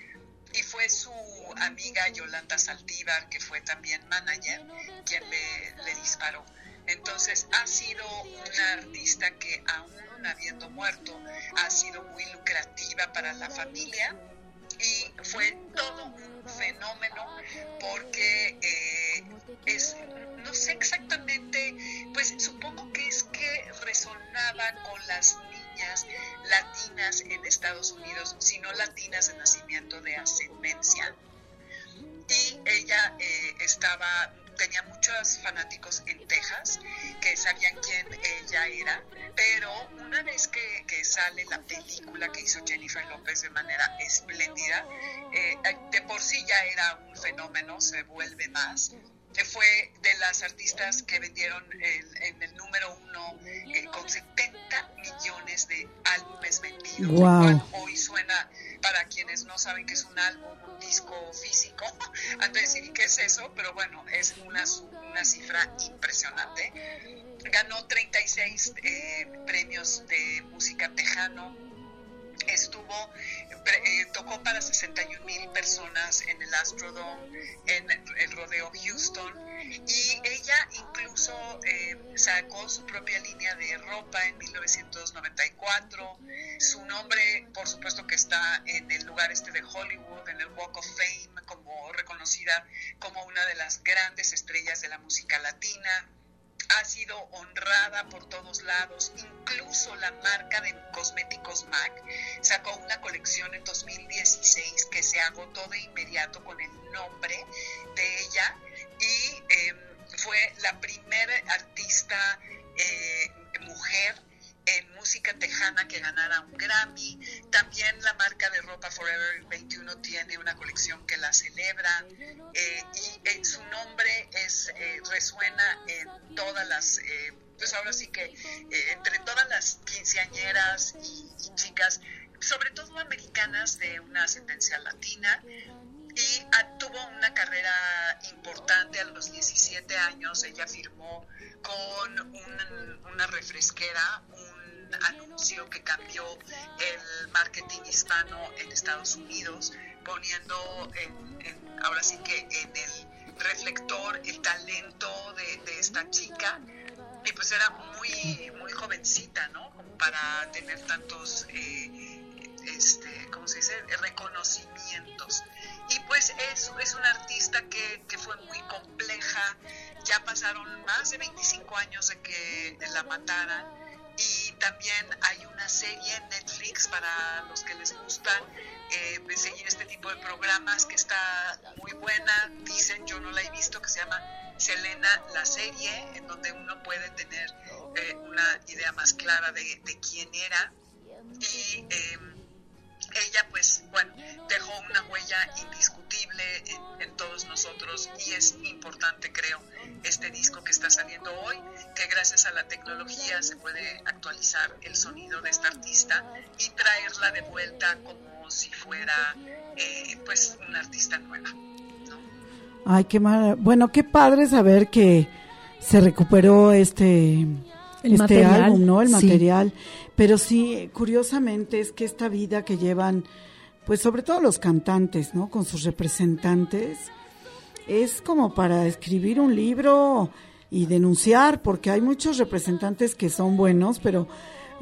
Y fue su amiga Yolanda Saldívar, que fue también manager, quien le, disparó. Entonces ha sido una artista que aún habiendo muerto ha sido muy lucrativa para la familia y fue todo un fenómeno porque eh, es, no sé exactamente, pues supongo que es que resonaba con las niñas latinas en Estados Unidos, sino latinas de nacimiento de ascendencia. Y ella eh, estaba tenía muchos fanáticos en Texas que sabían quién ella era, pero una vez que, que sale la película que hizo Jennifer López de manera espléndida, eh, de por sí ya era un fenómeno, se vuelve más fue de las artistas que vendieron en el número uno eh, con 70 millones de álbumes vendidos. hoy suena, quienes no saben que es un álbum, un disco físico, [LAUGHS] antes de decir qué es eso, pero bueno, es una, una cifra impresionante. Ganó 36 eh, premios de música tejano, estuvo, eh, tocó para 61 mil personas en el Astrodome, en el Rodeo Houston, y ella incluso eh, sacó su propia línea de ropa en 1994. Su nombre, por supuesto, que está en el lugar este de Hollywood, en el Walk of Fame, como reconocida como una de las grandes estrellas de la música latina. Ha sido honrada por todos lados, incluso la marca de cosméticos MAC. Sacó una colección en 2016 que se agotó de inmediato con el nombre de ella y em, fue la primera artista eh, mujer en música tejana que ganara un Grammy. También la marca de ropa Forever 21 tiene una colección que la celebra eh, y eh, su nombre es eh, resuena en todas las, pues ahora sí que entre todas las quinceañeras y, y, chicas, sobre todo americanas de una ascendencia latina. Y tuvo una carrera importante a los 17 años. Ella firmó con una refresquera, un anuncio que cambió el marketing hispano en Estados Unidos, poniendo en, ahora sí que en el reflector el talento de, esta chica. Y pues era muy, muy jovencita, ¿no? Para tener tantos, eh, este, ¿cómo se dice? Reconocimientos. Y pues es, es una artista que, que fue muy compleja, ya pasaron más de 25 años de que la mataran y también hay una serie en Netflix para los que les gustan eh, seguir este tipo de programas que está muy buena, dicen, yo no la he visto, que se llama Selena la serie, en donde uno puede tener eh, una idea más clara de, de quién era y eh, ella pues bueno dejó una huella indiscutible en, todos nosotros y es importante creo este disco que está saliendo hoy que gracias a la tecnología se puede actualizar el sonido de esta artista y traerla de vuelta como si fuera eh, pues una artista nueva ay qué mal bueno qué padre saber que se recuperó este el este material, álbum, ¿no? El material. Pero sí, curiosamente es que esta vida que llevan, pues sobre todo los cantantes, ¿no? Con sus representantes, es como para escribir un libro y denunciar, porque hay muchos representantes que son buenos, pero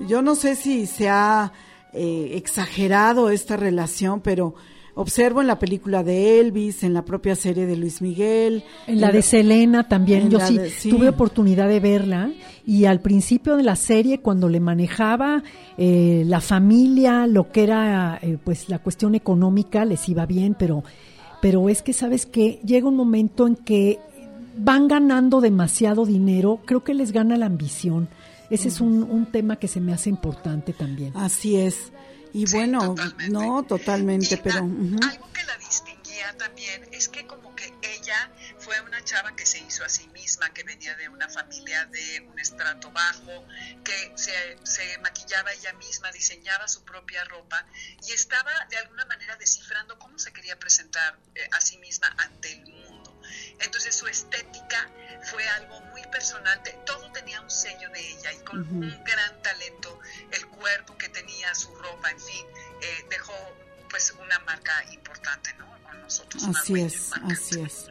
yo no sé si se ha eh, exagerado esta relación, pero observo en la película de Elvis, en la propia serie de Luis Miguel. En la de Selena también, yo sí, tuve oportunidad de verla y al principio de la serie cuando le manejaba eh, la familia, lo que era eh, pues la cuestión económica les iba bien, pero, pero es que sabes que llega un momento en que van ganando demasiado dinero, creo que les gana la ambición. Ese es un, un tema que se me hace importante también. Así es. Y bueno, no, totalmente, pero... Algo que la distinguía también es que como que ella fue una chava que se hizo a sí misma, que venía de una familia de un estrato bajo, que se, se maquillaba ella misma, diseñaba su propia ropa y estaba de alguna manera descifrando cómo se quería presentar eh, a sí misma ante el mundo. Entonces su estética fue algo muy personal, todo tenía un sello de ella y con un gran talento, el cuerpo que tenía, su ropa, en fin, eh, dejó pues una marca importante, ¿no? Con nosotros. Así es, así es.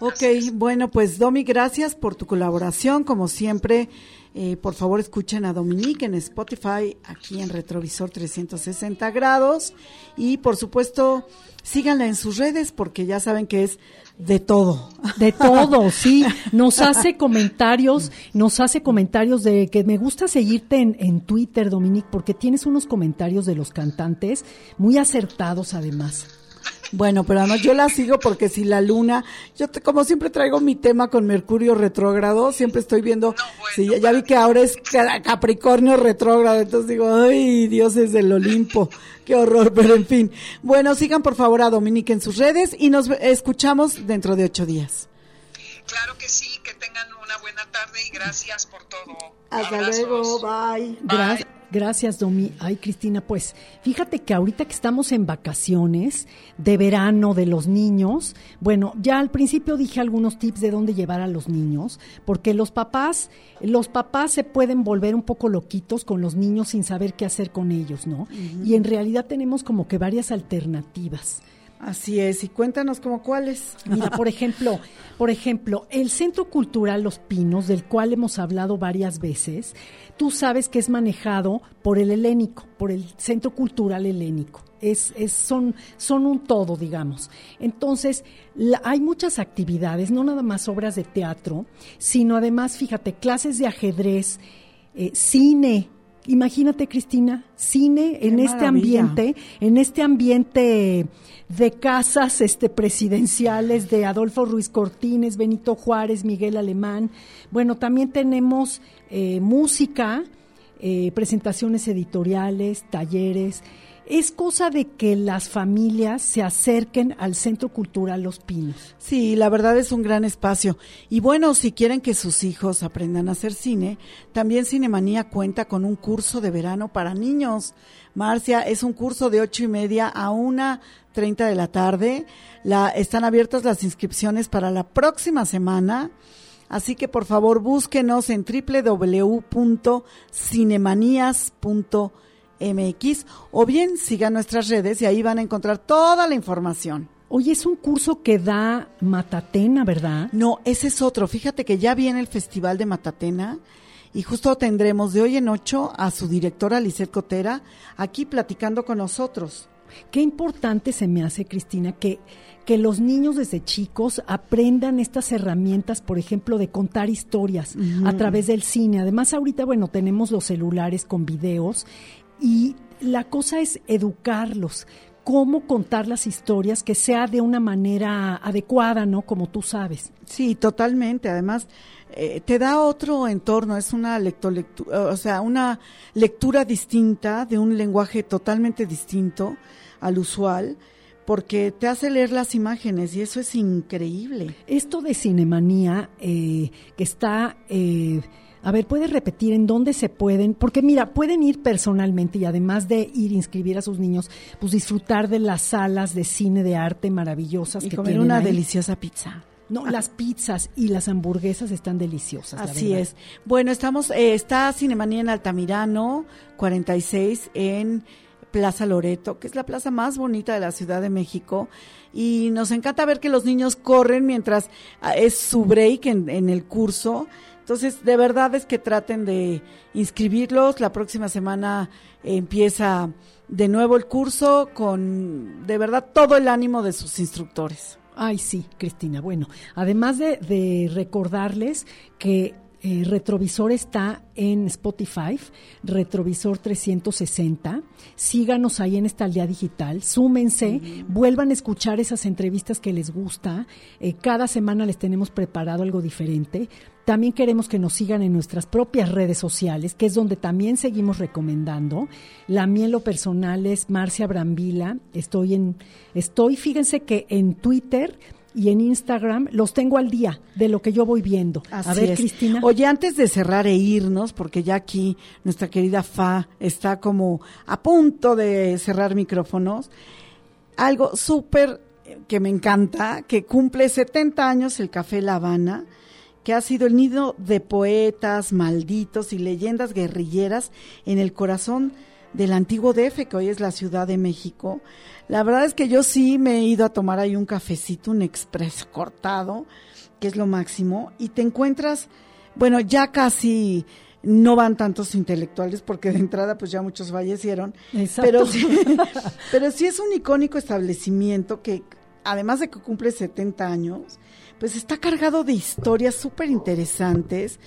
Ok, bueno, pues Domi, gracias por tu colaboración. Como siempre, eh, por favor escuchen a Dominique en Spotify, aquí en Retrovisor 360 grados. Y por supuesto, síganla en sus redes porque ya saben que es de todo. De todo, [LAUGHS] sí. Nos hace comentarios, nos hace comentarios de que me gusta seguirte en, en Twitter, Dominique, porque tienes unos comentarios de los cantantes muy acertados además. Bueno, pero además yo la sigo porque si la luna, yo te- como siempre traigo mi tema con Mercurio retrógrado, siempre estoy viendo, sí, ya, ya vi que ahora es Ca- Capricornio retrógrado, entonces digo, ay, dioses del Olimpo, qué horror, pero en fin. Bueno, sigan por favor a Dominique en sus redes y nos escuchamos dentro de ocho días. Claro que sí, que tengan una buena tarde y gracias por todo. Hasta Abrazos. luego, bye. Gra- gracias, Domi. Ay, Cristina, pues fíjate que ahorita que estamos en vacaciones de verano de los niños, bueno, ya al principio dije algunos tips de dónde llevar a los niños, porque los papás, los papás se pueden volver un poco loquitos con los niños sin saber qué hacer con ellos, ¿no? Y en realidad tenemos como que varias alternativas. Así es, y cuéntanos como cuáles. Mira, por ejemplo, por ejemplo, el Centro Cultural Los Pinos, del cual hemos hablado varias veces, tú sabes que es manejado por el helénico, por el Centro Cultural Helénico. Es, es, son, son un todo, digamos. Entonces, la- hay muchas actividades, no nada más obras de teatro, sino además, fíjate, clases de ajedrez, eh, cine. Imagínate, Cristina, cine en Qué este maravilla. ambiente, en este ambiente de casas este presidenciales de Adolfo Ruiz Cortines, Benito Juárez, Miguel Alemán. Bueno, también tenemos eh, música, eh, presentaciones editoriales, talleres. Es cosa de que las familias se acerquen al Centro Cultural Los Pinos. Sí, la verdad es un gran espacio. Y bueno, si quieren que sus hijos aprendan a hacer cine, también Cinemanía cuenta con un curso de verano para niños. Marcia, es un curso de ocho y media a una treinta de la tarde. La, están abiertas las inscripciones para la próxima semana. Así que por favor búsquenos en www.cinemanías.mx o bien sigan nuestras redes y ahí van a encontrar toda la información. Oye, es un curso que da Matatena, ¿verdad? No, ese es otro. Fíjate que ya viene el Festival de Matatena y justo tendremos de hoy en ocho a su directora Lisette Cotera aquí platicando con nosotros. Qué importante se me hace, Cristina, que, que los niños desde chicos aprendan estas herramientas, por ejemplo, de contar historias a través del cine. Además, ahorita, bueno, tenemos los celulares con videos y la cosa es educarlos, cómo contar las historias que sea de una manera adecuada, ¿no? Como tú sabes. Sí, totalmente. Además, eh, te da otro entorno, es una lecto, lectu- o sea, una lectura distinta de un lenguaje totalmente distinto al usual, porque te hace leer las imágenes y eso es increíble. Esto de Cinemanía, eh, que está... eh, a ver, ¿puedes repetir en dónde se pueden? Porque mira, pueden ir personalmente y además de ir a inscribir a sus niños, pues disfrutar de las salas de cine de arte maravillosas Y que comer tienen una ahí. deliciosa pizza. No, las pizzas y las hamburguesas están deliciosas. Así es. Bueno, estamos, eh, está Cinemanía en Altamirano, 46 en Plaza Loreto, que es la plaza más bonita de la Ciudad de México. Y nos encanta ver que los niños corren mientras ah, es su break en, en el curso. Entonces, de verdad es que traten de inscribirlos. La próxima semana empieza de nuevo el curso con, de verdad, todo el ánimo de sus instructores. Ay, sí, Cristina. Bueno, además de, de recordarles que Eh, Retrovisor está en Spotify, Retrovisor 360. Síganos ahí en esta aldea digital, súmense, vuelvan a escuchar esas entrevistas que les gusta. Eh, cada semana les tenemos preparado algo diferente. También queremos que nos sigan en nuestras propias redes sociales, que es donde también seguimos recomendando. La mía en lo personal es Marcia Brambila. Estoy en, estoy, fíjense que en Twitter y en Instagram los tengo al día de lo que yo voy viendo. Así a ver, es. Cristina. Oye, antes de cerrar e irnos, porque ya aquí nuestra querida Fa está como a punto de cerrar micrófonos, algo súper que me encanta, que cumple 70 años el Café La Habana, que ha sido el nido de poetas, malditos y leyendas guerrilleras en el corazón del antiguo DF, que hoy es la Ciudad de México. La verdad es que yo sí me he ido a tomar ahí un cafecito, un express cortado, que es lo máximo, y te encuentras, bueno, ya casi no van tantos intelectuales porque de entrada pues ya muchos fallecieron, Exacto. pero sí, [LAUGHS] pero sí es un icónico establecimiento que además de que cumple 70 años, pues está cargado de historias súper interesantes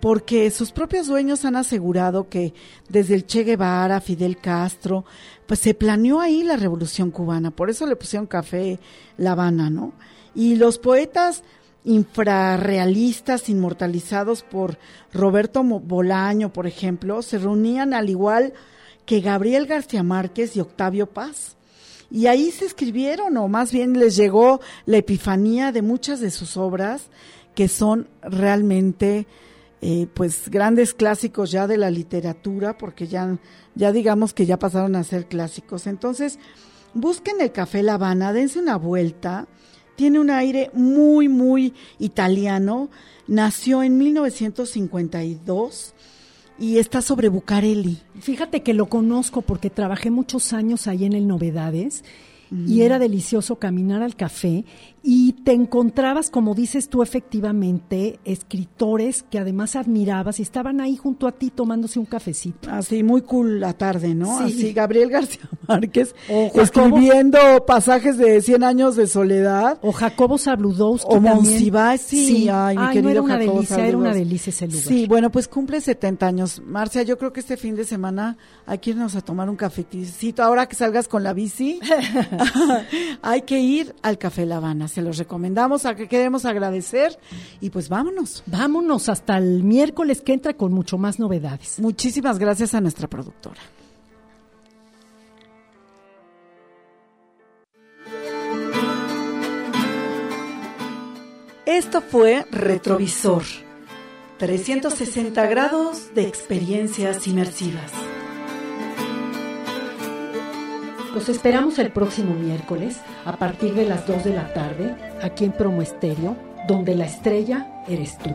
porque sus propios dueños han asegurado que desde el Che Guevara, Fidel Castro, pues se planeó ahí la revolución cubana, por eso le pusieron café La Habana, ¿no? Y los poetas infrarrealistas inmortalizados por Roberto Bolaño, por ejemplo, se reunían al igual que Gabriel García Márquez y Octavio Paz. Y ahí se escribieron, o más bien les llegó la epifanía de muchas de sus obras, que son realmente, eh, pues, grandes clásicos ya de la literatura, porque ya, ya digamos que ya pasaron a ser clásicos. Entonces, busquen el Café La Habana, dense una vuelta. Tiene un aire muy, muy italiano. Nació en 1952 y está sobre Bucareli. Fíjate que lo conozco porque trabajé muchos años ahí en el Novedades y era delicioso caminar al café y te encontrabas, como dices tú efectivamente, escritores que además admirabas y estaban ahí junto a ti tomándose un cafecito. Así, muy cool la tarde, ¿no? Sí. Así, Gabriel García [LAUGHS] Márquez O Jacobo- escribiendo pasajes de 100 años de soledad. O Jacobo Zabludowski O. Monsiváis, sí, ay, mi no, querido era una Jacobo delicia, era una delicia ese lugar. Sí, bueno, pues cumple 70 años. Marcia, yo creo que este fin de semana hay que irnos a tomar un cafecito. Ahora que salgas con la bici, [LAUGHS] [LAUGHS] hay que ir al Café La Habana. Se los recomendamos, a que queremos agradecer y pues vámonos. Vámonos hasta el miércoles que entra con mucho más novedades. Muchísimas gracias a nuestra productora. Esto fue Retrovisor. 360 grados de experiencias inmersivas. Los esperamos el próximo miércoles a partir de las 2 de la tarde aquí en Promo Estéreo, donde la estrella eres tú.